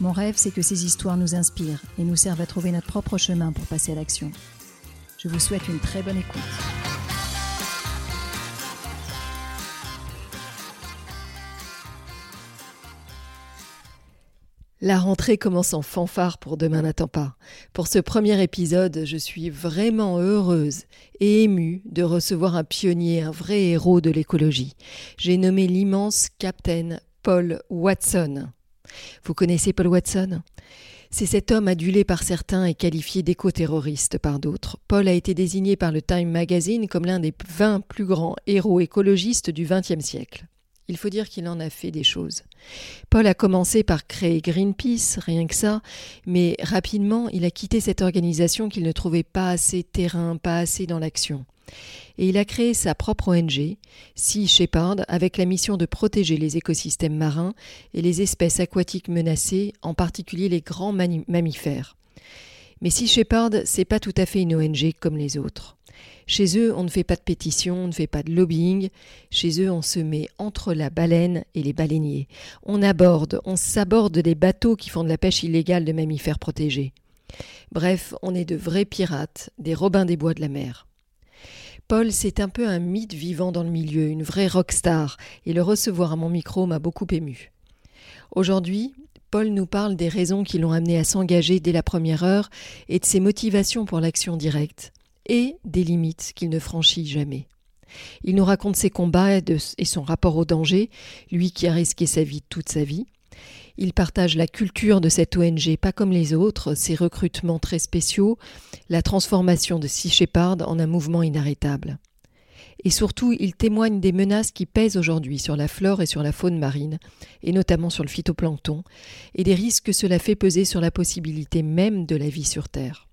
Mon rêve, c'est que ces histoires nous inspirent et nous servent à trouver notre propre chemin pour passer à l'action. Je vous souhaite une très bonne écoute. La rentrée commence en fanfare pour Demain n'attend pas. Pour ce premier épisode, je suis vraiment heureuse et émue de recevoir un pionnier, un vrai héros de l'écologie. J'ai nommé l'immense Captain Paul Watson. Vous connaissez Paul Watson? C'est cet homme adulé par certains et qualifié d'éco-terroriste par d'autres. Paul a été désigné par le Time Magazine comme l'un des 20 plus grands héros écologistes du XXe siècle. Il faut dire qu'il en a fait des choses. Paul a commencé par créer Greenpeace, rien que ça, mais rapidement il a quitté cette organisation qu'il ne trouvait pas assez terrain, pas assez dans l'action et il a créé sa propre ONG, Sea Shepherd, avec la mission de protéger les écosystèmes marins et les espèces aquatiques menacées, en particulier les grands mammifères. Mais Sea Shepherd, c'est pas tout à fait une ONG comme les autres. Chez eux, on ne fait pas de pétition, on ne fait pas de lobbying. Chez eux, on se met entre la baleine et les baleiniers. On aborde, on s'aborde des bateaux qui font de la pêche illégale de mammifères protégés. Bref, on est de vrais pirates, des robins des bois de la mer. Paul, c'est un peu un mythe vivant dans le milieu, une vraie rockstar, et le recevoir à mon micro m'a beaucoup ému. Aujourd'hui, Paul nous parle des raisons qui l'ont amené à s'engager dès la première heure et de ses motivations pour l'action directe, et des limites qu'il ne franchit jamais. Il nous raconte ses combats et son rapport au danger, lui qui a risqué sa vie toute sa vie, il partage la culture de cette ONG, pas comme les autres, ses recrutements très spéciaux, la transformation de Sea Shepherd en un mouvement inarrêtable. Et surtout, il témoigne des menaces qui pèsent aujourd'hui sur la flore et sur la faune marine, et notamment sur le phytoplancton, et des risques que cela fait peser sur la possibilité même de la vie sur Terre.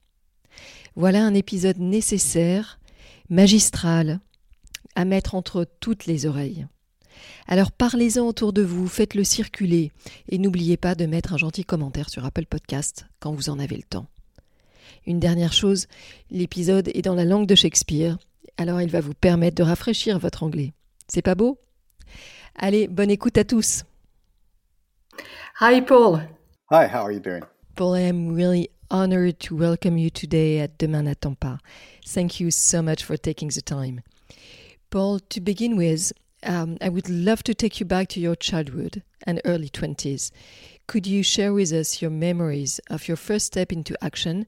Voilà un épisode nécessaire, magistral, à mettre entre toutes les oreilles. Alors parlez-en autour de vous, faites-le circuler et n'oubliez pas de mettre un gentil commentaire sur Apple Podcast quand vous en avez le temps. Une dernière chose, l'épisode est dans la langue de Shakespeare, alors il va vous permettre de rafraîchir votre anglais. C'est pas beau? Allez, bonne écoute à tous. Hi Paul. Hi, how are you doing? Paul, I am really honored to welcome you today at Demain n'attend pas. Thank you so much for taking the time. Paul, to begin with, um, I would love to take you back to your childhood and early 20s. Could you share with us your memories of your first step into action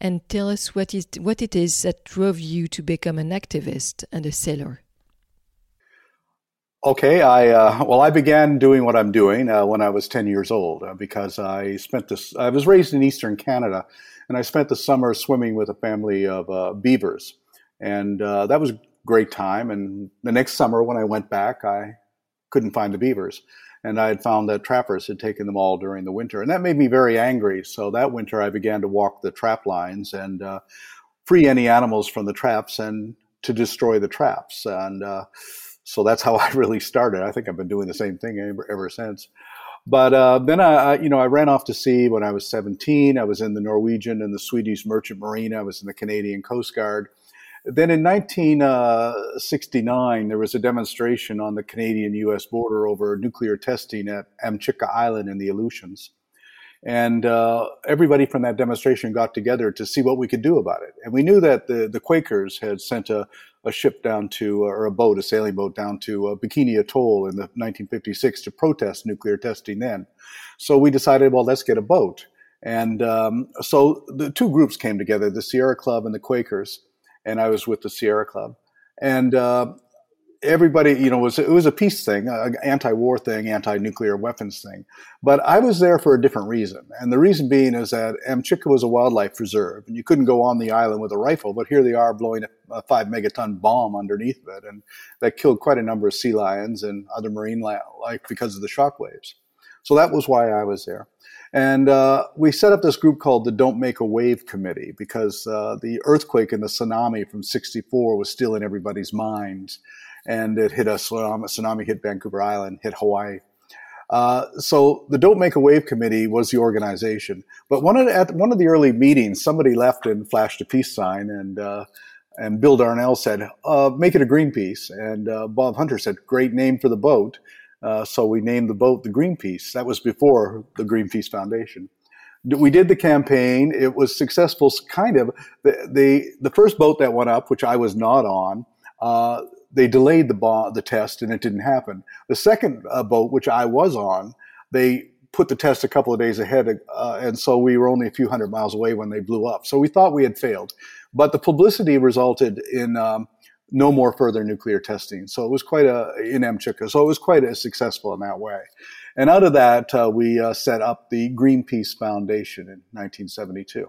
and tell us what, is, what it is that drove you to become an activist and a sailor? Okay, I uh, well, I began doing what I'm doing uh, when I was 10 years old uh, because I spent this. I was raised in Eastern Canada, and I spent the summer swimming with a family of uh, beavers, and uh, that was great time. And the next summer, when I went back, I couldn't find the beavers. And I had found that trappers had taken them all during the winter. And that made me very angry. So that winter, I began to walk the trap lines and uh, free any animals from the traps and to destroy the traps. And uh, so that's how I really started. I think I've been doing the same thing ever, ever since. But uh, then I, you know, I ran off to sea when I was 17. I was in the Norwegian and the Swedish Merchant Marine. I was in the Canadian Coast Guard. Then in 1969, there was a demonstration on the Canadian US border over nuclear testing at Amchitka Island in the Aleutians. And uh, everybody from that demonstration got together to see what we could do about it. And we knew that the, the Quakers had sent a, a ship down to, or a boat, a sailing boat down to uh, Bikini Atoll in the 1956 to protest nuclear testing then. So we decided, well, let's get a boat. And um, so the two groups came together, the Sierra Club and the Quakers and I was with the Sierra Club, and uh, everybody, you know, was it was a peace thing, an anti-war thing, anti-nuclear weapons thing. But I was there for a different reason, and the reason being is that Amchitka was a wildlife reserve, and you couldn't go on the island with a rifle. But here they are blowing a, five megaton bomb underneath it, and that killed quite a number of sea lions and other marine life because of the shock waves. So that was why I was there. And uh, we set up this group called the Don't Make a Wave Committee because uh, the earthquake and the tsunami from 64 was still in everybody's minds. And it hit us, tsunami, tsunami hit Vancouver Island, hit Hawaii. Uh, so the Don't Make a Wave Committee was the organization. But one of the, at one of the early meetings, somebody left and flashed a peace sign, and uh, and Bill Darnell said, uh, "Make it a Greenpeace." And uh, Bob Hunter said, "Great name for the boat." Uh, so we named the boat the Greenpeace. That was before the Greenpeace Foundation. We did the campaign. It was successful, kind of. The, the, the first boat that went up, which I was not on, uh, they delayed the, the test and it didn't happen. The second uh, boat, which I was on, they put the test a couple of days ahead, uh, and so we were only a few hundred miles away when they blew up. So we thought we had failed, but the publicity resulted in um, no more further nuclear testing. So it was quite a in Amchitka. So it was quite a successful in that way. And out of that, uh, we uh, set up the Greenpeace Foundation in 1972.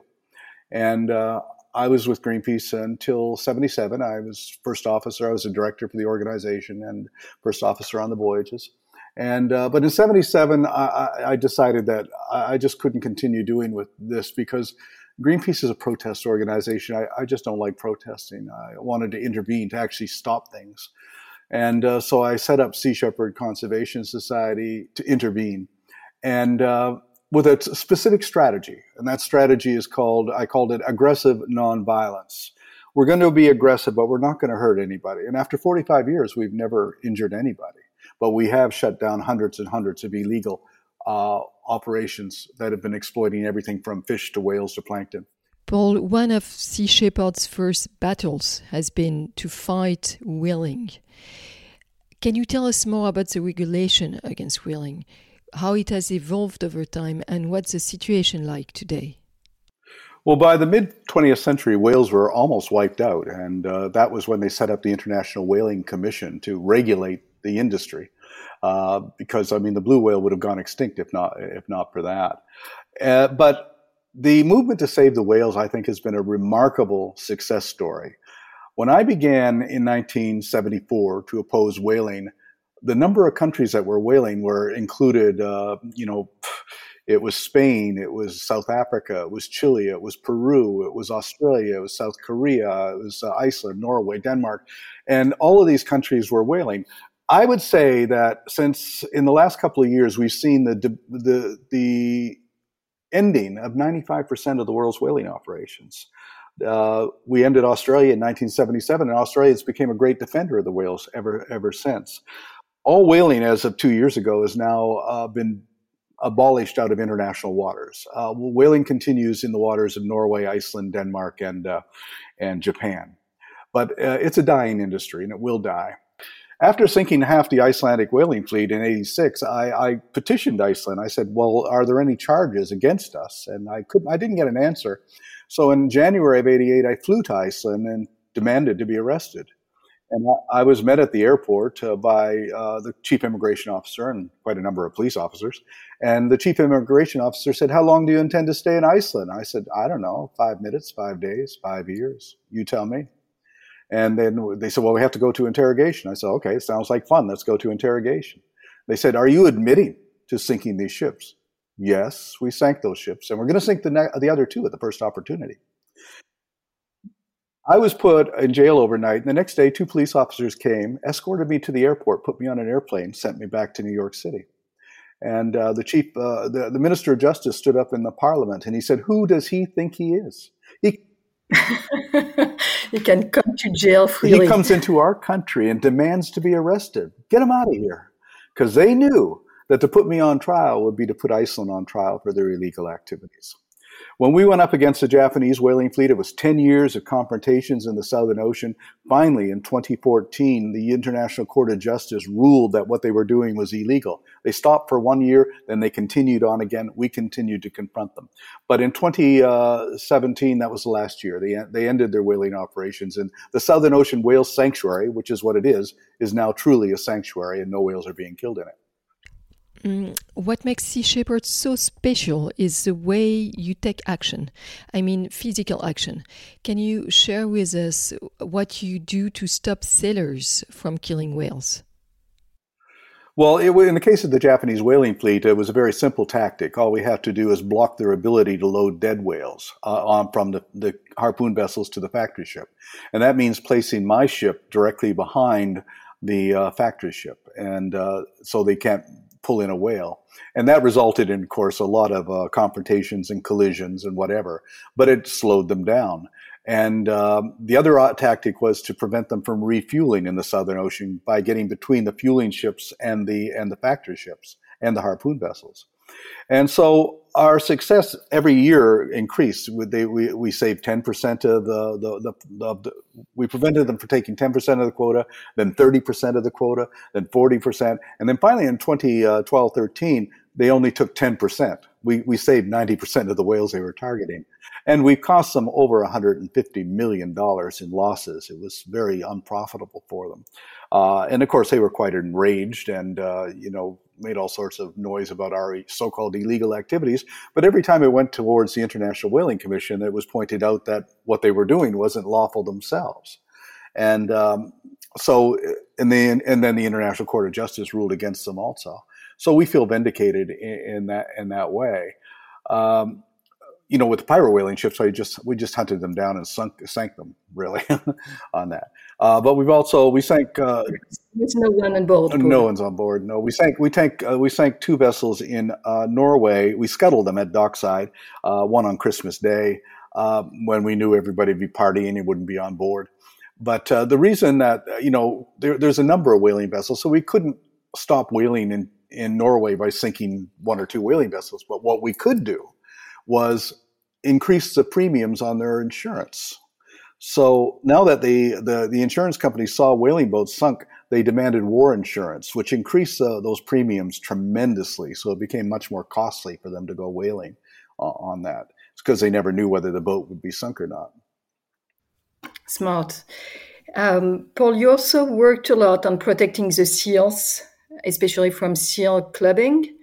And uh, I was with Greenpeace until 77. I was first officer. I was a director for the organization and first officer on the voyages. And uh, but in '77, I, I, decided that I just couldn't continue doing with this because Greenpeace is a protest organization. I, I, just don't like protesting. I wanted to intervene to actually stop things. And uh, so I set up Sea Shepherd Conservation Society to intervene and uh, with a specific strategy. And that strategy is called, I called it aggressive nonviolence. We're going to be aggressive, but we're not going to hurt anybody. And after 45 years, we've never injured anybody. But we have shut down hundreds and hundreds of illegal uh, operations that have been exploiting everything from fish to whales to plankton. Paul, one of Sea Shepherd's first battles has been to fight whaling. Can you tell us more about the regulation against whaling, how it has evolved over time, and what's the situation like today? Well, by the mid 20th century, whales were almost wiped out, and uh, that was when they set up the International Whaling Commission to regulate the industry. Uh, because I mean the blue whale would have gone extinct if not if not for that. Uh, but the movement to save the whales, I think, has been a remarkable success story. When I began in 1974 to oppose whaling, the number of countries that were whaling were included. Uh, you know, it was Spain, it was South Africa, it was Chile, it was Peru, it was Australia, it was South Korea, it was uh, Iceland, Norway, Denmark, and all of these countries were whaling. I would say that since in the last couple of years we've seen the the the ending of 95% of the world's whaling operations. Uh, we ended Australia in 1977, and Australia has become a great defender of the whales ever ever since. All whaling, as of two years ago, has now uh, been abolished out of international waters. Uh, whaling continues in the waters of Norway, Iceland, Denmark, and uh, and Japan, but uh, it's a dying industry, and it will die. After sinking half the Icelandic whaling fleet in 86, I, I, petitioned Iceland. I said, well, are there any charges against us? And I couldn't, I didn't get an answer. So in January of 88, I flew to Iceland and demanded to be arrested. And I was met at the airport uh, by uh, the chief immigration officer and quite a number of police officers. And the chief immigration officer said, How long do you intend to stay in Iceland? I said, I don't know, five minutes, five days, five years. You tell me. And then they said, well, we have to go to interrogation. I said, okay, it sounds like fun. Let's go to interrogation. They said, are you admitting to sinking these ships? Yes, we sank those ships, and we're going to sink the, ne- the other two at the first opportunity. I was put in jail overnight, and the next day, two police officers came, escorted me to the airport, put me on an airplane, sent me back to New York City. And uh, the chief, uh, the, the minister of justice stood up in the parliament and he said, Who does he think he is? He he can come to jail freely. He comes into our country and demands to be arrested. Get him out of here. Because they knew that to put me on trial would be to put Iceland on trial for their illegal activities. When we went up against the Japanese whaling fleet, it was 10 years of confrontations in the Southern Ocean. Finally, in 2014, the International Court of Justice ruled that what they were doing was illegal. They stopped for one year, then they continued on again. We continued to confront them. But in 2017, that was the last year. They, they ended their whaling operations. And the Southern Ocean Whale Sanctuary, which is what it is, is now truly a sanctuary and no whales are being killed in it. Mm, what makes Sea Shepherd so special is the way you take action. I mean, physical action. Can you share with us what you do to stop sailors from killing whales? Well, it, in the case of the Japanese whaling fleet, it was a very simple tactic. All we have to do is block their ability to load dead whales uh, on from the, the harpoon vessels to the factory ship, and that means placing my ship directly behind the uh, factory ship, and uh, so they can't pull in a whale. And that resulted in, of course, a lot of uh, confrontations and collisions and whatever, but it slowed them down. And um, the other tactic was to prevent them from refueling in the Southern Ocean by getting between the fueling ships and the and the factory ships and the harpoon vessels. And so our success every year increased. They, we, we saved 10% of the, the, the, the, we prevented them from taking 10% of the quota, then 30% of the quota, then 40%. And then finally in 2012 13, they only took 10%. We, we saved 90% of the whales they were targeting. And we cost them over $150 million in losses. It was very unprofitable for them. Uh, and of course, they were quite enraged and, uh, you know, made all sorts of noise about our so-called illegal activities. But every time it went towards the International Whaling Commission, it was pointed out that what they were doing wasn't lawful themselves. And um, so, and then, and then the International Court of Justice ruled against them also. So we feel vindicated in, in that in that way. Um, you know, with the pyro whaling ships, I just we just hunted them down and sunk sank them really on that. Uh, but we've also we sank. Uh, There's no one on board. No one's on board. No, we sank. We sank. Uh, we sank two vessels in uh, Norway. We scuttled them at dockside. Uh, one on Christmas Day uh, when we knew everybody would be partying and wouldn't be on board. But the reason that you know there, there's a number of whaling vessels, so we couldn't stop whaling in in Norway by sinking one or two whaling vessels. But what we could do was increase the premiums on their insurance. So now that the, the, the insurance companies saw whaling boats sunk, they demanded war insurance, which increased uh, those premiums tremendously. So it became much more costly for them to go whaling uh, on that. It's because they never knew whether the boat would be sunk or not. Smart. Um, Paul, you also worked a lot on protecting the seals, especially from seal clubbing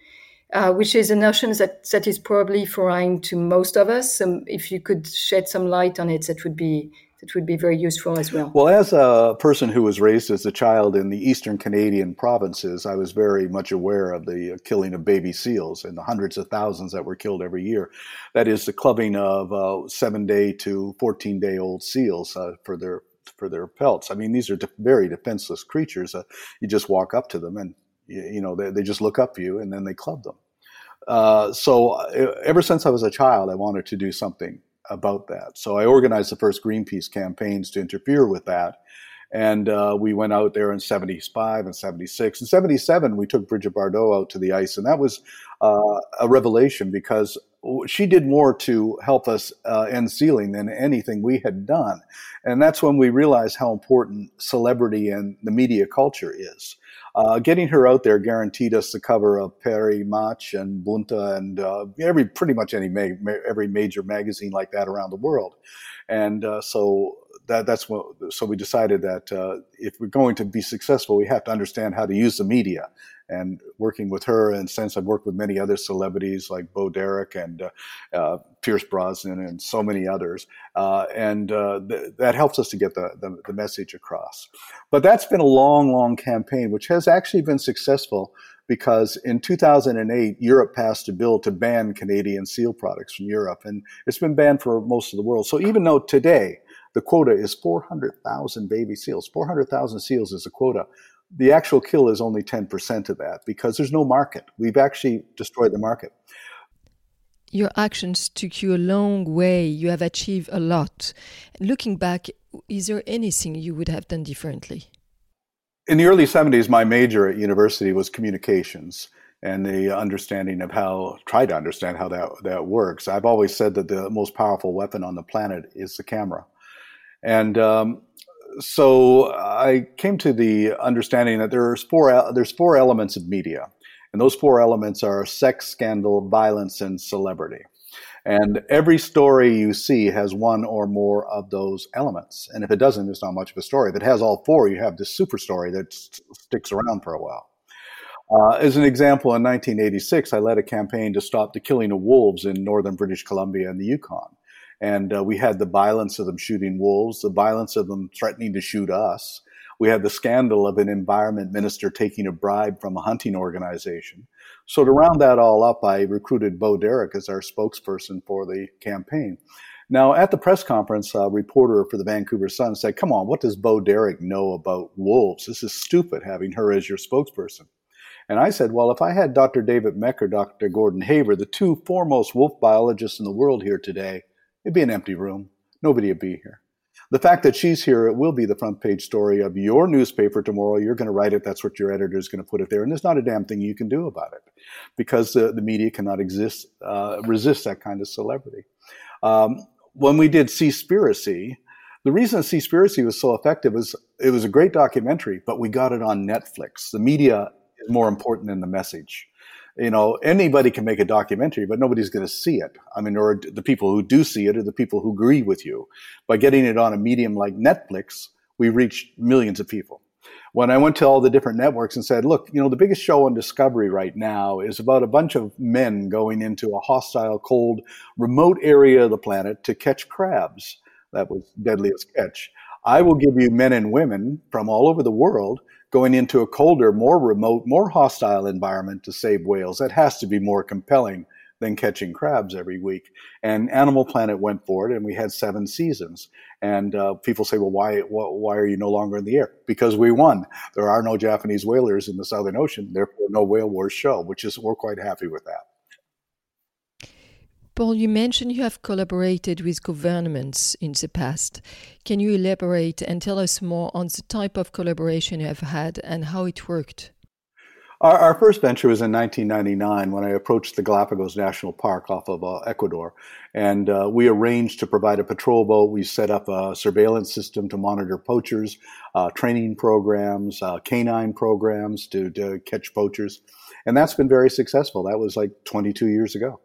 uh, which is a notion that, that is probably foreign to most of us. Um, if you could shed some light on it, that would be that would be very useful as well. Well, as a person who was raised as a child in the eastern Canadian provinces, I was very much aware of the killing of baby seals and the hundreds of thousands that were killed every year. That is the clubbing of uh, seven day to 14 day old seals uh, for their for their pelts. I mean, these are de- very defenseless creatures. Uh, you just walk up to them and you, you know they, they just look up you and then they club them. Uh, so uh, ever since I was a child, I wanted to do something about that. So I organized the first Greenpeace campaigns to interfere with that. And uh, we went out there in 75 and 76. In 77, we took Brigitte Bardot out to the ice. And that was uh, a revelation because she did more to help us uh, end sealing than anything we had done. And that's when we realized how important celebrity and the media culture is. Uh, getting her out there guaranteed us the cover of Paris Match and Bunte and uh, every pretty much any ma- ma- every major magazine like that around the world. And uh, so that, that's what. So we decided that uh, if we're going to be successful, we have to understand how to use the media and working with her. And since I've worked with many other celebrities like Bo Derek and uh, uh, Pierce Brosnan and so many others, uh, and uh, th- that helps us to get the, the, the message across. But that's been a long, long campaign, which has actually been successful because in 2008, Europe passed a bill to ban Canadian seal products from Europe, and it's been banned for most of the world. So even though today the quota is 400,000 baby seals, 400,000 seals is a quota the actual kill is only 10% of that because there's no market. We've actually destroyed the market. Your actions took you a long way. You have achieved a lot. Looking back, is there anything you would have done differently? In the early 70s, my major at university was communications and the understanding of how, try to understand how that, that works. I've always said that the most powerful weapon on the planet is the camera. And um, so I came to the understanding that there's four there's four elements of media, and those four elements are sex, scandal, violence, and celebrity. And every story you see has one or more of those elements. And if it doesn't, it's not much of a story. If it has all four, you have this super story that sticks around for a while. Uh, as an example, in 1986, I led a campaign to stop the killing of wolves in northern British Columbia and the Yukon. And uh, we had the violence of them shooting wolves, the violence of them threatening to shoot us. We had the scandal of an environment minister taking a bribe from a hunting organization. So to round that all up, I recruited Bo Derek as our spokesperson for the campaign. Now, at the press conference, a reporter for the Vancouver Sun said, Come on, what does Bo Derek know about wolves? This is stupid having her as your spokesperson. And I said, Well, if I had Dr. David Mech or Dr. Gordon Haber, the two foremost wolf biologists in the world here today, it'd be an empty room. Nobody would be here. The fact that she's here, it will be the front page story of your newspaper tomorrow. You're going to write it. That's what your editor is going to put it there. And there's not a damn thing you can do about it because the, the media cannot exist, uh, resist that kind of celebrity. Um, when we did Seaspiracy, the reason Seaspiracy was so effective was it was a great documentary, but we got it on Netflix. The media is more important than the message. You know, anybody can make a documentary, but nobody's going to see it. I mean, or the people who do see it are the people who agree with you. By getting it on a medium like Netflix, we reached millions of people when I went to all the different networks and said, look, you know, the biggest show on Discovery right now is about a bunch of men going into a hostile, cold, remote area of the planet to catch crabs. That was deadliest catch. I will give you men and women from all over the world going into a colder, more remote, more hostile environment to save whales. That has to be more compelling than catching crabs every week. And Animal Planet went for it, and we had seven seasons. And uh, people say, well, why, why are you no longer in the air? Because we won. There are no Japanese whalers in the Southern Ocean, therefore no whale wars show, which is we're quite happy with that. Paul, you mentioned you have collaborated with governments in the past. Can you elaborate and tell us more on the type of collaboration you have had and how it worked? Our, our, first venture was in 1999 when I approached the Galapagos National Park off of uh, Ecuador. And uh, we arranged to provide a patrol boat. We set up a surveillance system to monitor poachers, uh, training programs, uh, canine programs to, to, catch poachers. And that's been very successful. That was like 22 years ago.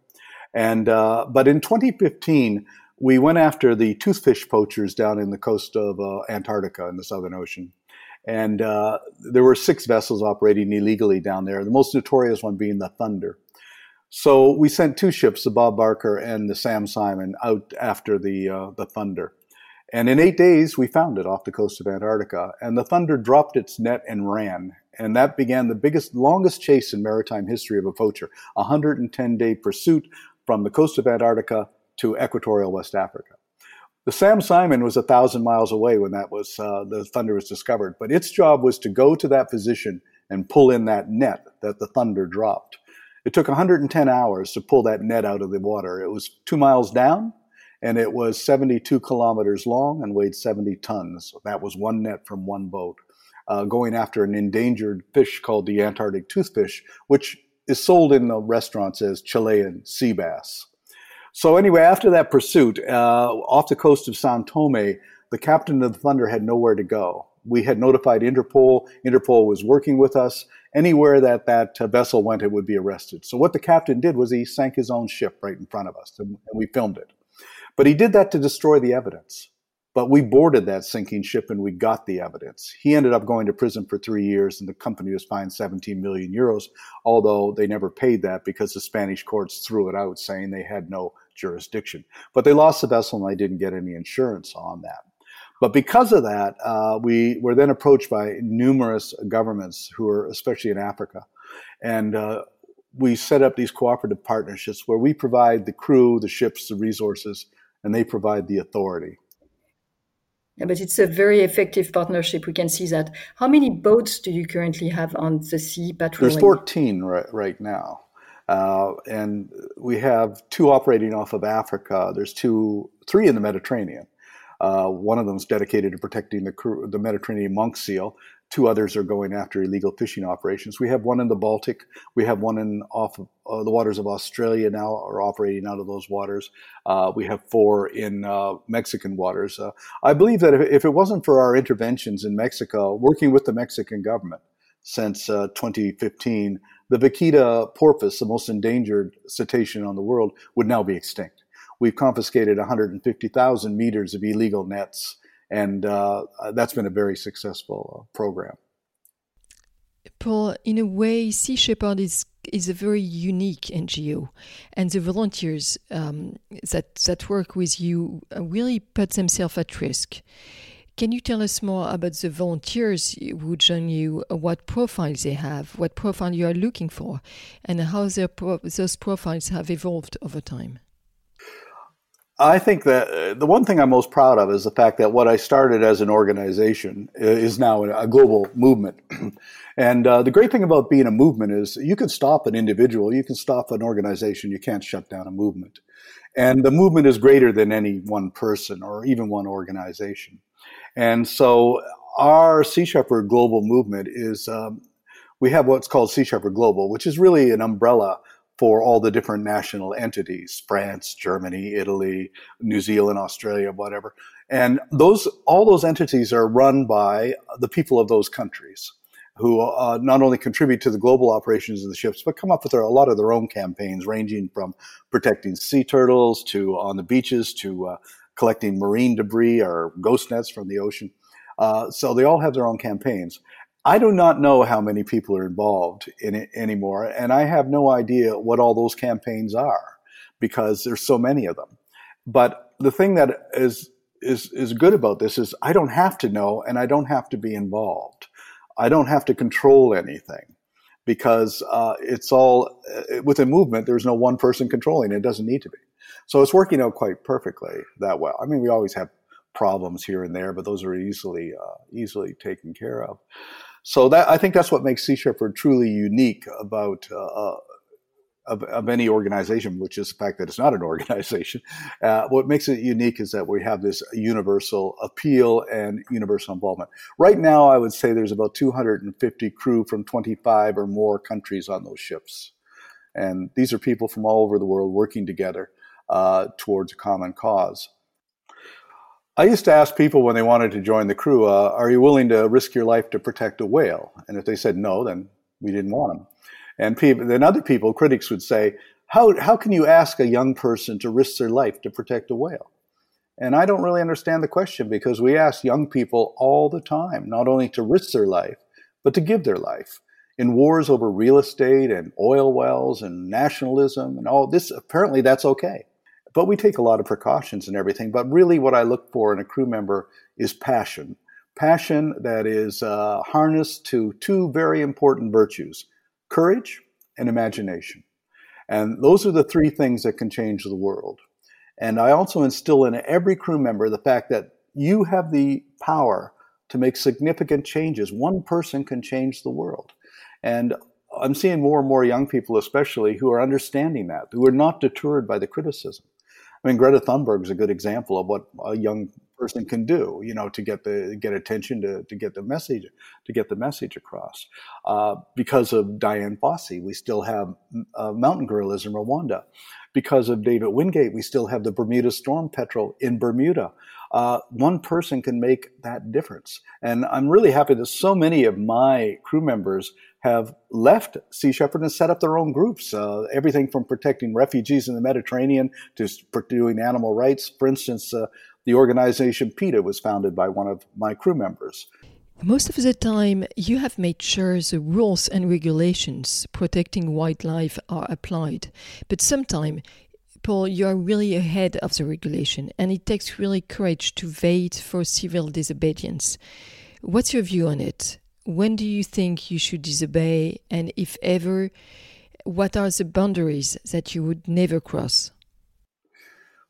And, uh, but in 2015, we went after the toothfish poachers down in the coast of uh, Antarctica in the Southern Ocean. And uh, there were six vessels operating illegally down there, the most notorious one being the Thunder. So we sent two ships, the Bob Barker and the Sam Simon, out after the, uh, the Thunder. And in eight days, we found it off the coast of Antarctica. And the Thunder dropped its net and ran. And that began the biggest, longest chase in maritime history of a poacher, a 110 day pursuit from the coast of Antarctica to equatorial West Africa. The Sam Simon was a thousand miles away when that was uh, the thunder was discovered, but its job was to go to that position and pull in that net that the thunder dropped. It took 110 hours to pull that net out of the water. It was two miles down, and it was 72 kilometers long and weighed 70 tons. That was one net from one boat, uh, going after an endangered fish called the Antarctic toothfish, which is sold in the restaurants as Chilean sea bass. So anyway, after that pursuit, uh, off the coast of Sao Tome, the captain of the Thunder had nowhere to go. We had notified Interpol. Interpol was working with us. Anywhere that that uh, vessel went, it would be arrested. So what the captain did was he sank his own ship right in front of us, and, and we filmed it. But he did that to destroy the evidence. But we boarded that sinking ship and we got the evidence. He ended up going to prison for three years and the company was fined 17 million euros, although they never paid that because the Spanish courts threw it out saying they had no jurisdiction. But they lost the vessel and I didn't get any insurance on that. But because of that, uh, we were then approached by numerous governments who are, especially in Africa. And uh, we set up these cooperative partnerships where we provide the crew, the ships, the resources, and they provide the authority. Yeah, but it's a very effective partnership. We can see that. How many boats do you currently have on the sea patrolling? There's 14 right, right now. Uh, and we have two operating off of Africa. There's two, three in the Mediterranean. Uh, one of them is dedicated to protecting the, the Mediterranean monk seal, Two others are going after illegal fishing operations. We have one in the Baltic. We have one in off uh, the waters of Australia now, are operating out of those waters. Uh, we have four in uh, Mexican waters. Uh, I believe that if, if, it wasn't for our interventions in Mexico, working with the Mexican government since uh, 2015, the Vaquita porpoise, the most endangered cetacean on the world, would now be extinct. We've confiscated 150,000 meters of illegal nets and uh, that's been a very successful uh, program. Paul, in a way, Sea Shepherd is is a very unique NGO, and the volunteers um, that that work with you really put themselves at risk. Can you tell us more about the volunteers who join you, what profiles they have, what profile you are looking for, and how pro those profiles have evolved over time? I think that uh, the one thing I'm most proud of is the fact that what I started as an organization is now a global movement. and uh, the great thing about being a movement is you can stop an individual, you can stop an organization, you can't shut down a movement. And the movement is greater than any one person or even one organization. And so our Sea Shepherd global movement is um, we have what's called Sea Shepherd Global, which is really an umbrella for all the different national entities France, Germany, Italy, New Zealand, Australia, whatever. And those all those entities are run by the people of those countries who uh, not only contribute to the global operations of the ships, but come up with their, a lot of their own campaigns, ranging from protecting sea turtles to on the beaches to uh, collecting marine debris or ghost nets from the ocean. Uh, so they all have their own campaigns. I do not know how many people are involved in it anymore, and I have no idea what all those campaigns are because there's so many of them. But the thing that is is is good about this is I don't have to know and I don't have to be involved. I don't have to control anything because uh, it's all uh, with a movement. There's no one person controlling it. It doesn't need to be. So it's working out quite perfectly that well. I mean, we always have problems here and there, but those are easily uh, easily taken care of. So that I think that's what makes Sea Shepherd truly unique about uh, uh, of, of, any organization, which is the fact that it's not an organization. Uh, what makes it unique is that we have this universal appeal and universal involvement. Right now, I would say there's about 250 crew from 25 or more countries on those ships. And these are people from all over the world working together uh, towards a common cause. I used to ask people when they wanted to join the crew, uh, "Are you willing to risk your life to protect a whale?" And if they said no, then we didn't want them. And people, then other people, critics would say, "How how can you ask a young person to risk their life to protect a whale?" And I don't really understand the question because we ask young people all the time not only to risk their life, but to give their life in wars over real estate and oil wells and nationalism and all this. Apparently, that's okay. But we take a lot of precautions and everything. But really, what I look for in a crew member is passion. Passion that is uh, harnessed to two very important virtues courage and imagination. And those are the three things that can change the world. And I also instill in every crew member the fact that you have the power to make significant changes. One person can change the world. And I'm seeing more and more young people, especially, who are understanding that, who are not deterred by the criticism. I mean, Greta Thunberg is a good example of what a young person can do, you know, to get the get attention, to, to get the message, to get the message across. Uh, because of Dian Fossey, we still have uh, mountain gorillas in Rwanda. Because of David Wingate, we still have the Bermuda storm petrel in Bermuda. Uh, one person can make that difference, and I'm really happy that so many of my crew members have left Sea Shepherd and set up their own groups. Uh, everything from protecting refugees in the Mediterranean to doing animal rights. For instance, uh, the organization PETA was founded by one of my crew members. Most of the time, you have made sure the rules and regulations protecting wildlife are applied. But sometimes, Paul, you are really ahead of the regulation, and it takes really courage to wait for civil disobedience. What's your view on it? when do you think you should disobey? And if ever, what are the boundaries that you would never cross?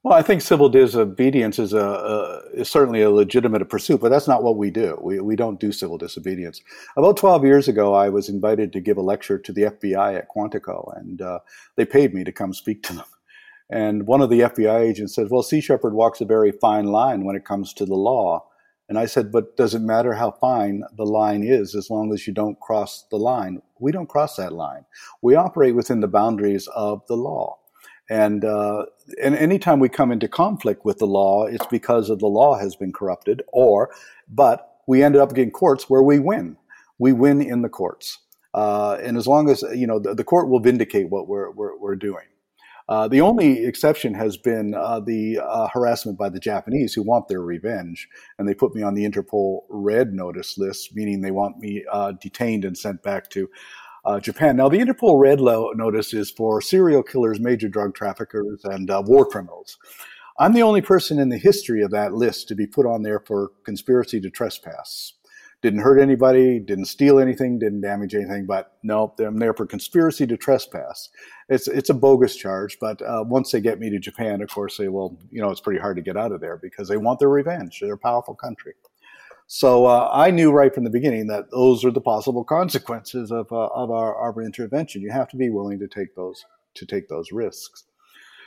Well, I think civil disobedience is a, a, is certainly a legitimate pursuit, but that's not what we do. We we don't do civil disobedience. About twelve years ago, I was invited to give a lecture to the FBI at Quantico, and uh, they paid me to come speak to them. And one of the FBI agents said, "Well, Sea Shepherd walks a very fine line when it comes to the law." And I said, but does it matter how fine the line is as long as you don't cross the line? We don't cross that line. We operate within the boundaries of the law. And, uh, and anytime we come into conflict with the law, it's because of the law has been corrupted or, but we ended up getting courts where we win. We win in the courts. Uh, and as long as, you know, the, the court will vindicate what we're, we're, we're doing. Uh, the only exception has been uh, the uh, harassment by the Japanese who want their revenge. And they put me on the Interpol red notice list, meaning they want me uh, detained and sent back to uh, Japan. Now, the Interpol red notice is for serial killers, major drug traffickers, and war criminals. I'm the only person in the history of that list to be put on there for conspiracy to trespass. Didn't hurt anybody, didn't steal anything, didn't damage anything, but no, I'm there for conspiracy to trespass. It's it's a bogus charge, but uh, once they get me to Japan, of course, they will. You know, it's pretty hard to get out of there because they want their revenge. They're a powerful country. So uh, I knew right from the beginning that those are the possible consequences of, uh, of our, our intervention. You have to be willing to take those to take those risks.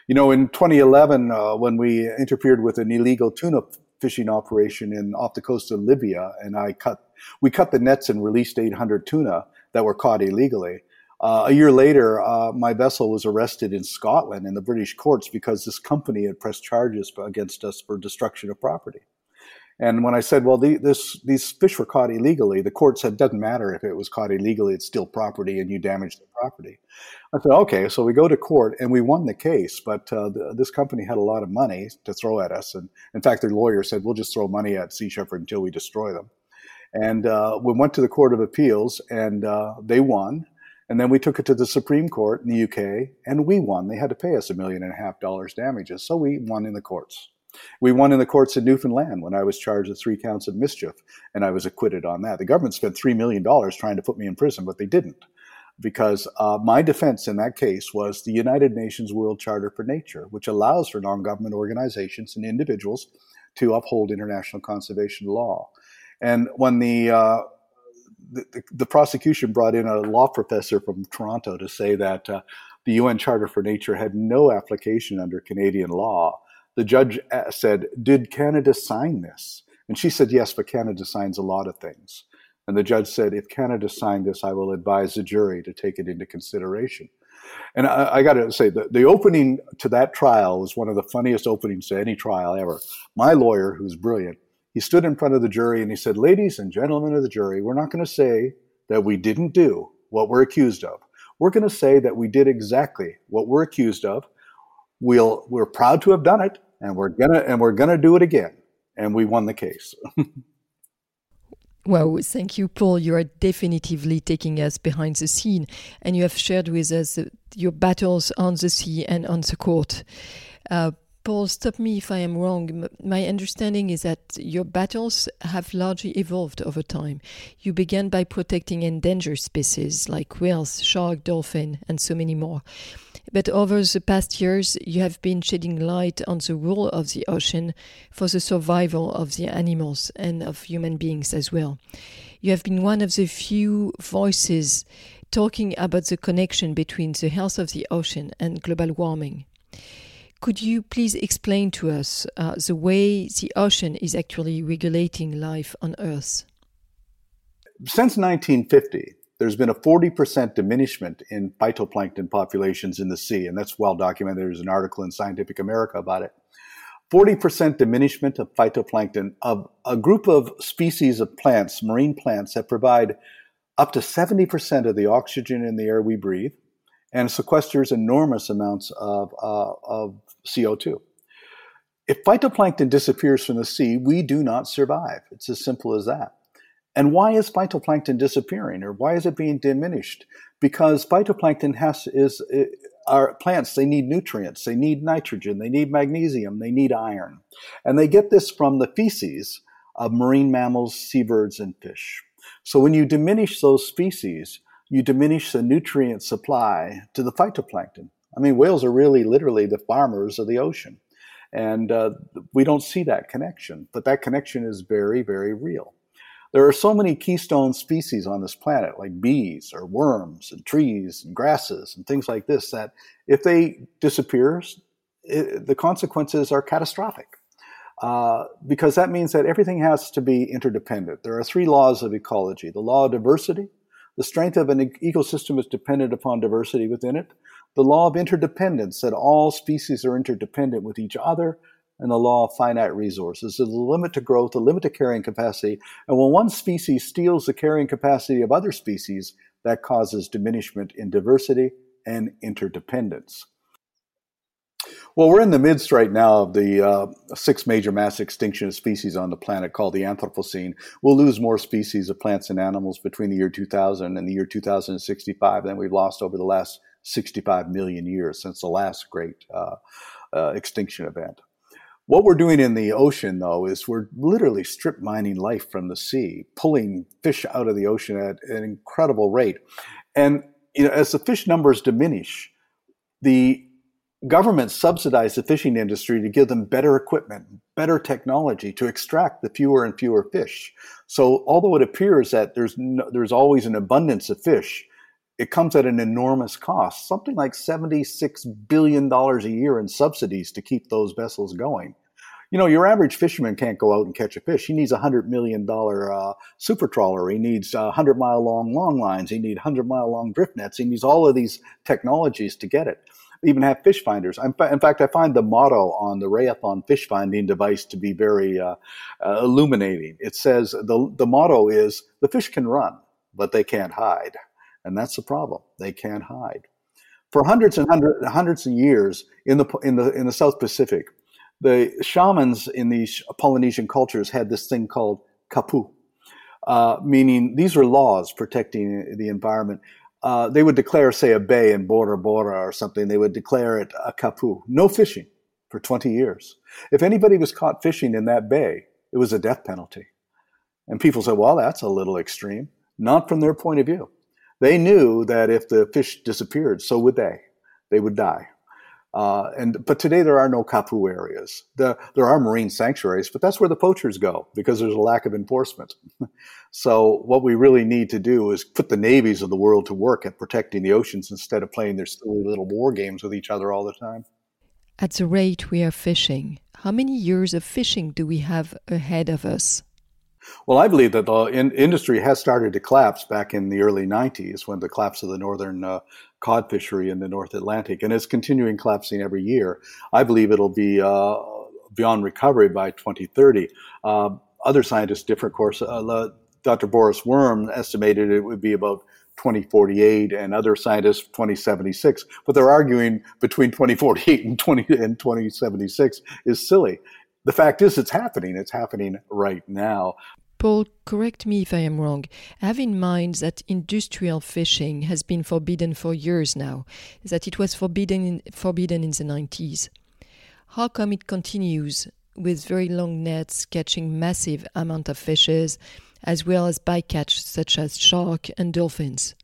You know, in 2011, uh, when we interfered with an illegal tuna fishing operation in off the coast of Libya, and I cut we cut the nets and released 800 tuna that were caught illegally. Uh, a year later, uh, my vessel was arrested in Scotland in the British courts because this company had pressed charges against us for destruction of property. And when I said, well, the, this, these fish were caught illegally, the court said, doesn't matter if it was caught illegally, it's still property and you damaged the property. I said, okay, so we go to court and we won the case, but uh, the, this company had a lot of money to throw at us. And in fact, their lawyer said, we'll just throw money at Sea Shepherd until we destroy them. And uh, we went to the Court of Appeals and uh, they won. And then we took it to the Supreme Court in the UK and we won. They had to pay us a million and a half dollars damages. So we won in the courts. We won in the courts in Newfoundland when I was charged with three counts of mischief, and I was acquitted on that. The government spent $3 million trying to put me in prison, but they didn't. Because uh, my defense in that case was the United Nations World Charter for Nature, which allows for non government organizations and individuals to uphold international conservation law. And when the, uh, the, the, prosecution brought in a law professor from Toronto to say that uh, the UN Charter for Nature had no application under Canadian law, the judge uh, said, Did Canada sign this? And she said, Yes, but Canada signs a lot of things. And the judge said, If Canada signed this, I will advise the jury to take it into consideration. And I, I got to say, the, the opening to that trial was one of the funniest openings to any trial ever. My lawyer, who's brilliant, he stood in front of the jury and he said, Ladies and gentlemen of the jury, we're not going to say that we didn't do what we're accused of. We're going to say that we did exactly what we're accused of we'll we're proud to have done it and we're gonna and we're gonna do it again and we won the case Well, thank you, Paul. You are definitively taking us behind the scene, and you have shared with us your battles on the sea and on the court. Uh, Paul, stop me if I am wrong. My understanding is that your battles have largely evolved over time. You began by protecting endangered species like whales, shark, dolphin, and so many more. But over the past years, you have been shedding light on the role of the ocean for the survival of the animals and of human beings as well. You have been one of the few voices talking about the connection between the health of the ocean and global warming. Could you please explain to us uh, the way the ocean is actually regulating life on Earth? Since 1950, there's been a 40% diminishment in phytoplankton populations in the sea, and that's well documented. There's an article in Scientific America about it. 40% diminishment of phytoplankton of a group of species of plants, marine plants, that provide up to 70% of the oxygen in the air we breathe and sequesters enormous amounts of, uh, of CO2. If phytoplankton disappears from the sea, we do not survive. It's as simple as that. And why is phytoplankton disappearing or why is it being diminished? Because phytoplankton has is are plants they need nutrients, they need nitrogen, they need magnesium, they need iron. And they get this from the feces of marine mammals, seabirds and fish. So when you diminish those species, you diminish the nutrient supply to the phytoplankton. I mean, whales are really literally the farmers of the ocean. And uh, we don't see that connection, but that connection is very, very real. There are so many keystone species on this planet, like bees or worms and trees and grasses and things like this, that if they disappear, it, the consequences are catastrophic. Uh, because that means that everything has to be interdependent. There are three laws of ecology the law of diversity, the strength of an ecosystem is dependent upon diversity within it the law of interdependence, that all species are interdependent with each other, and the law of finite resources. There's a limit to growth, a limit to carrying capacity. And when one species steals the carrying capacity of other species, that causes diminishment in diversity and interdependence. Well, we're in the midst right now of the uh, six major mass extinction of species on the planet called the Anthropocene. We'll lose more species of plants and animals between the year 2000 and the year 2065 than we've lost over the last 65 million years since the last great uh, uh, extinction event. What we're doing in the ocean, though, is we're literally strip mining life from the sea, pulling fish out of the ocean at an incredible rate. And you know, as the fish numbers diminish, the government subsidize the fishing industry to give them better equipment, better technology to extract the fewer and fewer fish. So, although it appears that there's no, there's always an abundance of fish, it comes at an enormous cost, something like $76 billion a year in subsidies to keep those vessels going. You know, your average fisherman can't go out and catch a fish. He needs a $100 million uh, super trawler. He needs uh, 100 mile long long lines. He needs 100 mile long drift nets. He needs all of these technologies to get it. even have fish finders. In fact, I find the motto on the Raytheon fish finding device to be very uh, uh, illuminating. It says the, the motto is the fish can run, but they can't hide. And that's the problem. They can't hide. For hundreds and hundreds, hundreds of years in the, in, the, in the South Pacific, the shamans in these Polynesian cultures had this thing called kapu, uh, meaning these were laws protecting the environment. Uh, they would declare, say, a bay in Bora Bora or something, they would declare it a kapu. No fishing for 20 years. If anybody was caught fishing in that bay, it was a death penalty. And people said, well, that's a little extreme. Not from their point of view. They knew that if the fish disappeared, so would they. They would die. Uh, and but today there are no kapu areas. The, there are marine sanctuaries, but that's where the poachers go because there's a lack of enforcement. so what we really need to do is put the navies of the world to work at protecting the oceans instead of playing their silly little war games with each other all the time. At the rate we are fishing, how many years of fishing do we have ahead of us? Well, I believe that the in- industry has started to collapse back in the early 90s when the collapse of the northern uh, cod fishery in the North Atlantic, and it's continuing collapsing every year. I believe it'll be uh, beyond recovery by 2030. Uh, other scientists, different course, uh, Dr. Boris Worm estimated it would be about 2048 and other scientists 2076 but they're arguing between 2048 and 20 and 2076 is silly the fact is, it's happening. It's happening right now. Paul, correct me if I am wrong. Have in mind that industrial fishing has been forbidden for years now, that it was forbidden in, forbidden in the 90s. How come it continues with very long nets catching massive amount of fishes, as well as bycatch such as shark and dolphins?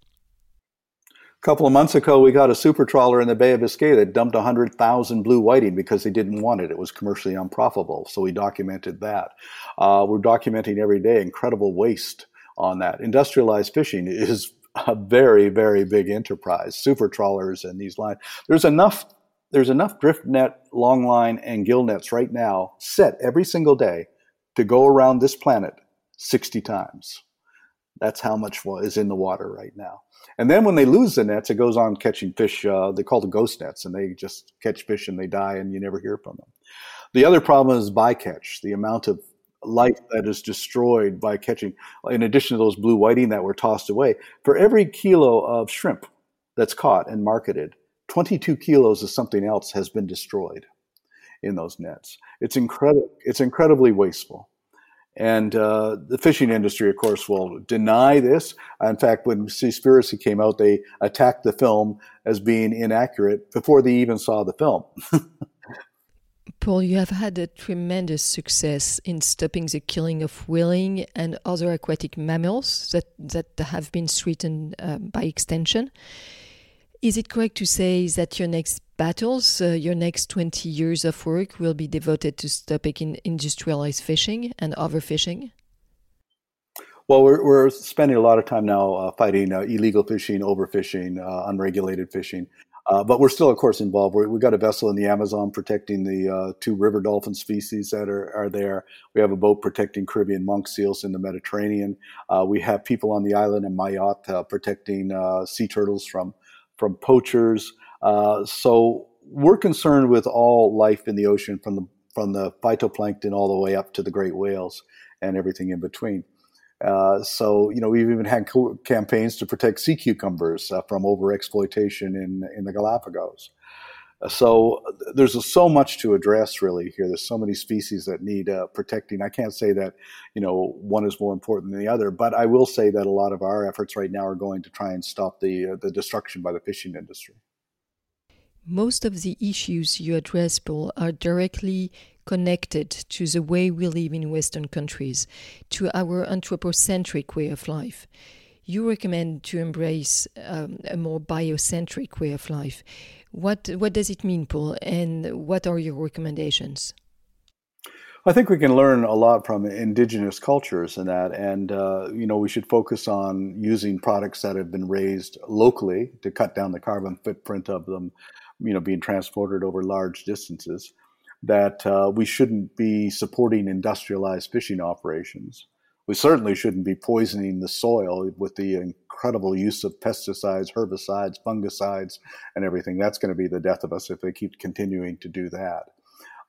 A couple of months ago, we got a super trawler in the Bay of Biscay that dumped 100,000 blue whiting because they didn't want it. It was commercially unprofitable. So we documented that. Uh, we're documenting every day incredible waste on that. Industrialized fishing is a very, very big enterprise. Super trawlers and these lines. There's enough. There's enough drift net, long line, and gill nets right now set every single day to go around this planet 60 times. That's how much is in the water right now. And then when they lose the nets, it goes on catching fish. Uh, they call the ghost nets, and they just catch fish and they die, and you never hear from them. The other problem is bycatch, the amount of life that is destroyed by catching, in addition to those blue whiting that were tossed away. For every kilo of shrimp that's caught and marketed, 22 kilos of something else has been destroyed in those nets. It's incredible. It's incredibly wasteful. And uh, the fishing industry, of course, will deny this. In fact, when Seaspiracy came out, they attacked the film as being inaccurate before they even saw the film. Paul, you have had a tremendous success in stopping the killing of whaling and other aquatic mammals that, that have been threatened uh, by extension. Is it correct to say that your next battles, uh, your next 20 years of work will be devoted to stopping industrialized fishing and overfishing? Well, we're, we're spending a lot of time now uh, fighting uh, illegal fishing, overfishing, uh, unregulated fishing. Uh, but we're still, of course, involved. we have got a vessel in the Amazon protecting the uh, two river dolphin species that are, are there. We have a boat protecting Caribbean monk seals in the Mediterranean. we have people on the island in Mayotte protecting sea turtles from from poachers. Uh, so we're concerned with all life in the ocean, from the from the phytoplankton all the way up to the great whales and everything in between. Uh, so you know we've even had co- campaigns to protect sea cucumbers uh, from overexploitation in in the Galapagos. So there's so much to address really here. There's so many species that need uh, protecting. I can't say that you know one is more important than the other, but I will say that a lot of our efforts right now are going to try and stop the uh, the destruction by the fishing industry. Most of the issues you address, Paul, are directly connected to the way we live in Western countries, to our anthropocentric way of life. You recommend to embrace um, a more biocentric way of life. What what does it mean, Paul, and what are your recommendations? I think we can learn a lot from indigenous cultures in that, and uh, you know we should focus on using products that have been raised locally to cut down the carbon footprint of them, you know, being transported over large distances. That uh, we shouldn't be supporting industrialized fishing operations. We certainly shouldn't be poisoning the soil with the incredible use of pesticides, herbicides, fungicides, and everything. That's going to be the death of us if they keep continuing to do that.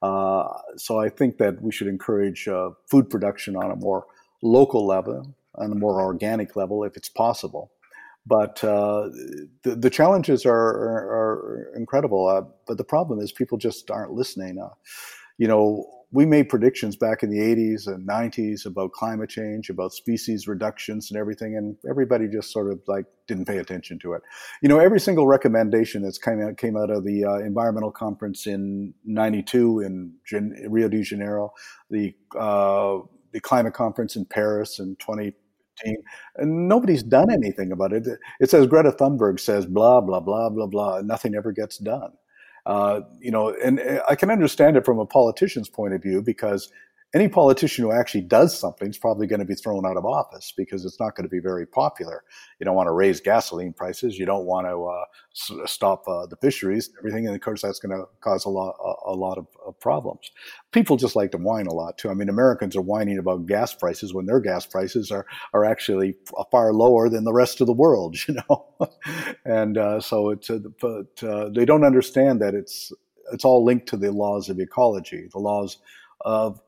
Uh, so I think that we should encourage uh, food production on a more local level, on a more organic level, if it's possible. But uh, the, the challenges are, are, are incredible. Uh, but the problem is people just aren't listening. Uh, you know, we made predictions back in the 80s and 90s about climate change, about species reductions and everything, and everybody just sort of like didn't pay attention to it. You know, every single recommendation that's came out came out of the uh, environmental conference in '92 in Gen- Rio de Janeiro, the uh, the climate conference in Paris in 2015, and nobody's done anything about it. It says Greta Thunberg says blah blah blah blah blah, nothing ever gets done. Uh, you know, and I can understand it from a politician's point of view because any politician who actually does something is probably going to be thrown out of office because it's not going to be very popular. You don't want to raise gasoline prices. You don't want to uh, stop uh, the fisheries, everything, and of course that's going to cause a lot, a, a lot of, of, problems. People just like to whine a lot too. I mean, Americans are whining about gas prices when their gas prices are are actually far lower than the rest of the world. You know, and uh, so it's but uh, they don't understand that it's it's all linked to the laws of ecology, the laws of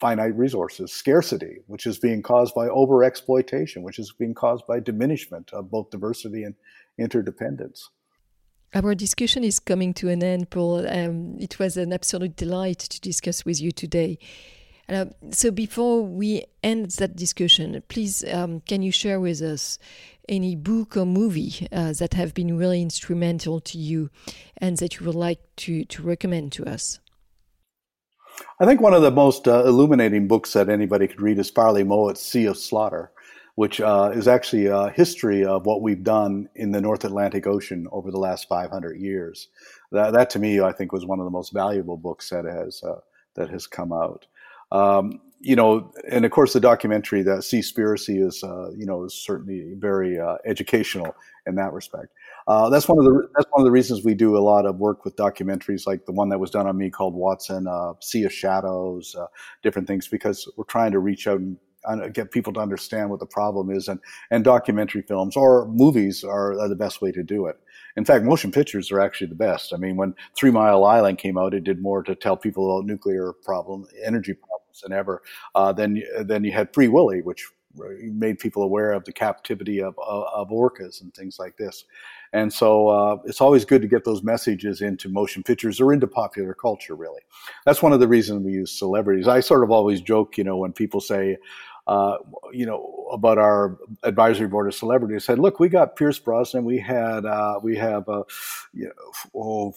finite resources, scarcity, which is being caused by overexploitation, which is being caused by diminishment of both diversity and interdependence. Our discussion is coming to an end, Paul. Um, it was an absolute delight to discuss with you today. Uh, so, before we end that discussion, please um, can you share with us any book or movie uh, that have been really instrumental to you and that you would like to, to recommend to us? I think one of the most uh, illuminating books that anybody could read is Farley Mowat's Sea of Slaughter, which uh, is actually a history of what we've done in the North Atlantic Ocean over the last 500 years. That, that to me, I think, was one of the most valuable books that has uh, that has come out. Um, you know, and of course, the documentary, the Seaspiracy, is uh, you know is certainly very uh, educational in that respect. Uh, that's one of the that's one of the reasons we do a lot of work with documentaries like the one that was done on me called Watson, uh, Sea of Shadows, uh, different things because we're trying to reach out and get people to understand what the problem is and and documentary films or movies are, are, the best way to do it. In fact motion pictures are actually the best. I mean when three mile island came out it did more to tell people about nuclear problem energy problems than ever. Uh, then then you had free willy which made people aware of the captivity of, of, orcas and things like this and so uh, it's always good to get those messages into motion pictures or into popular culture, really. That's one of the reasons we use celebrities. I sort of always joke, you know, when people say, uh, you know, about our advisory board of celebrities. Said, look, we got Pierce Brosnan, we had, uh, we have, uh, you know, oh,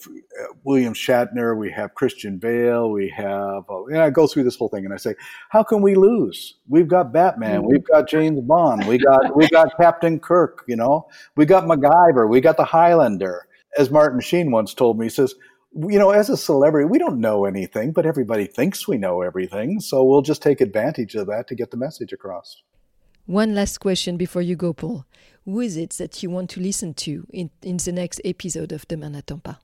William Shatner, we have Christian Bale, we have, uh, and I go through this whole thing, and I say, how can we lose? We've got Batman, we've got James Bond, we got, we got Captain Kirk, you know, we got MacGyver, we got the Highlander. As Martin Sheen once told me, he says, you know, as a celebrity, we don't know anything, but everybody thinks we know everything. So we'll just take advantage of that to get the message across. One last question before you go, Paul. Who is it that you want to listen to in, in the next episode of Demain n'attend pas?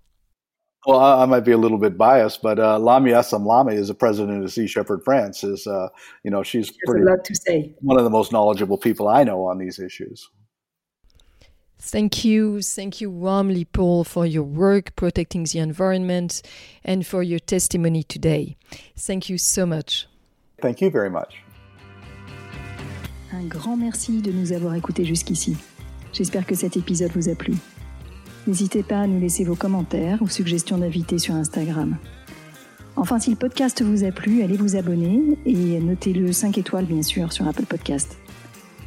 Well, I, I might be a little bit biased, but uh, Lamya Essemlali is the president of Sea Shepherd France. Is uh, you know she's pretty, a lot to say. one of the most knowledgeable people I know on these issues. Thank you. Thank you warmly, Paul, for your work protecting the environment and for your testimony today. Thank you so much. Thank you very much. Un grand merci de nous avoir écoutés jusqu'ici. J'espère que cet épisode vous a plu. N'hésitez pas à nous laisser vos commentaires ou suggestions d'invités sur Instagram. Enfin, si le podcast vous a plu, allez vous abonner et notez-le 5 étoiles, bien sûr, sur Apple Podcast.